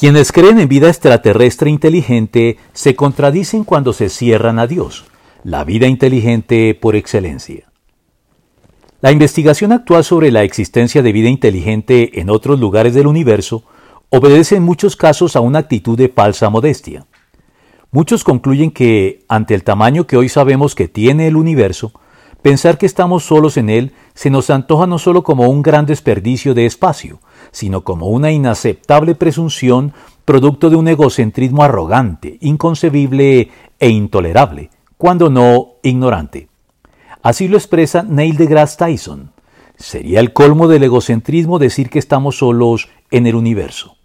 Quienes creen en vida extraterrestre inteligente se contradicen cuando se cierran a Dios, la vida inteligente por excelencia. La investigación actual sobre la existencia de vida inteligente en otros lugares del universo obedece en muchos casos a una actitud de falsa modestia. Muchos concluyen que, ante el tamaño que hoy sabemos que tiene el universo, pensar que estamos solos en él se nos antoja no solo como un gran desperdicio de espacio, sino como una inaceptable presunción producto de un egocentrismo arrogante, inconcebible e intolerable, cuando no ignorante. Así lo expresa Neil deGrasse Tyson. Sería el colmo del egocentrismo decir que estamos solos en el universo.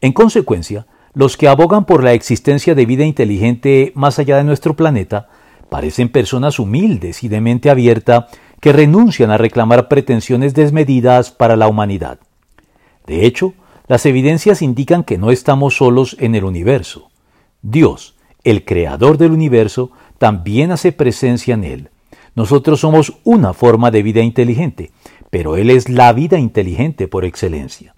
En consecuencia, los que abogan por la existencia de vida inteligente más allá de nuestro planeta parecen personas humildes y de mente abierta que renuncian a reclamar pretensiones desmedidas para la humanidad. De hecho, las evidencias indican que no estamos solos en el universo. Dios, el creador del universo, también hace presencia en él. Nosotros somos una forma de vida inteligente, pero Él es la vida inteligente por excelencia.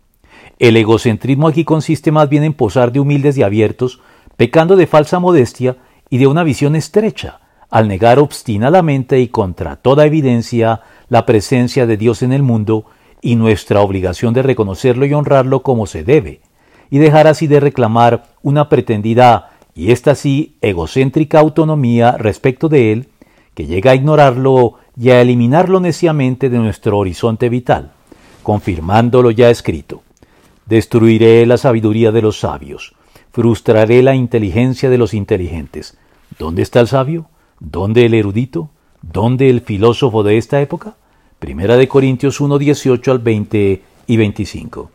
El egocentrismo aquí consiste más bien en posar de humildes y abiertos, pecando de falsa modestia y de una visión estrecha, al negar obstinadamente y contra toda evidencia la presencia de Dios en el mundo y nuestra obligación de reconocerlo y honrarlo como se debe, y dejar así de reclamar una pretendida y esta sí egocéntrica autonomía respecto de él, que llega a ignorarlo y a eliminarlo neciamente de nuestro horizonte vital, confirmando lo ya escrito. Destruiré la sabiduría de los sabios, frustraré la inteligencia de los inteligentes. ¿Dónde está el sabio? ¿Dónde el erudito? ¿Dónde el filósofo de esta época? Primera de Corintios 1, 18 al 20 y 25.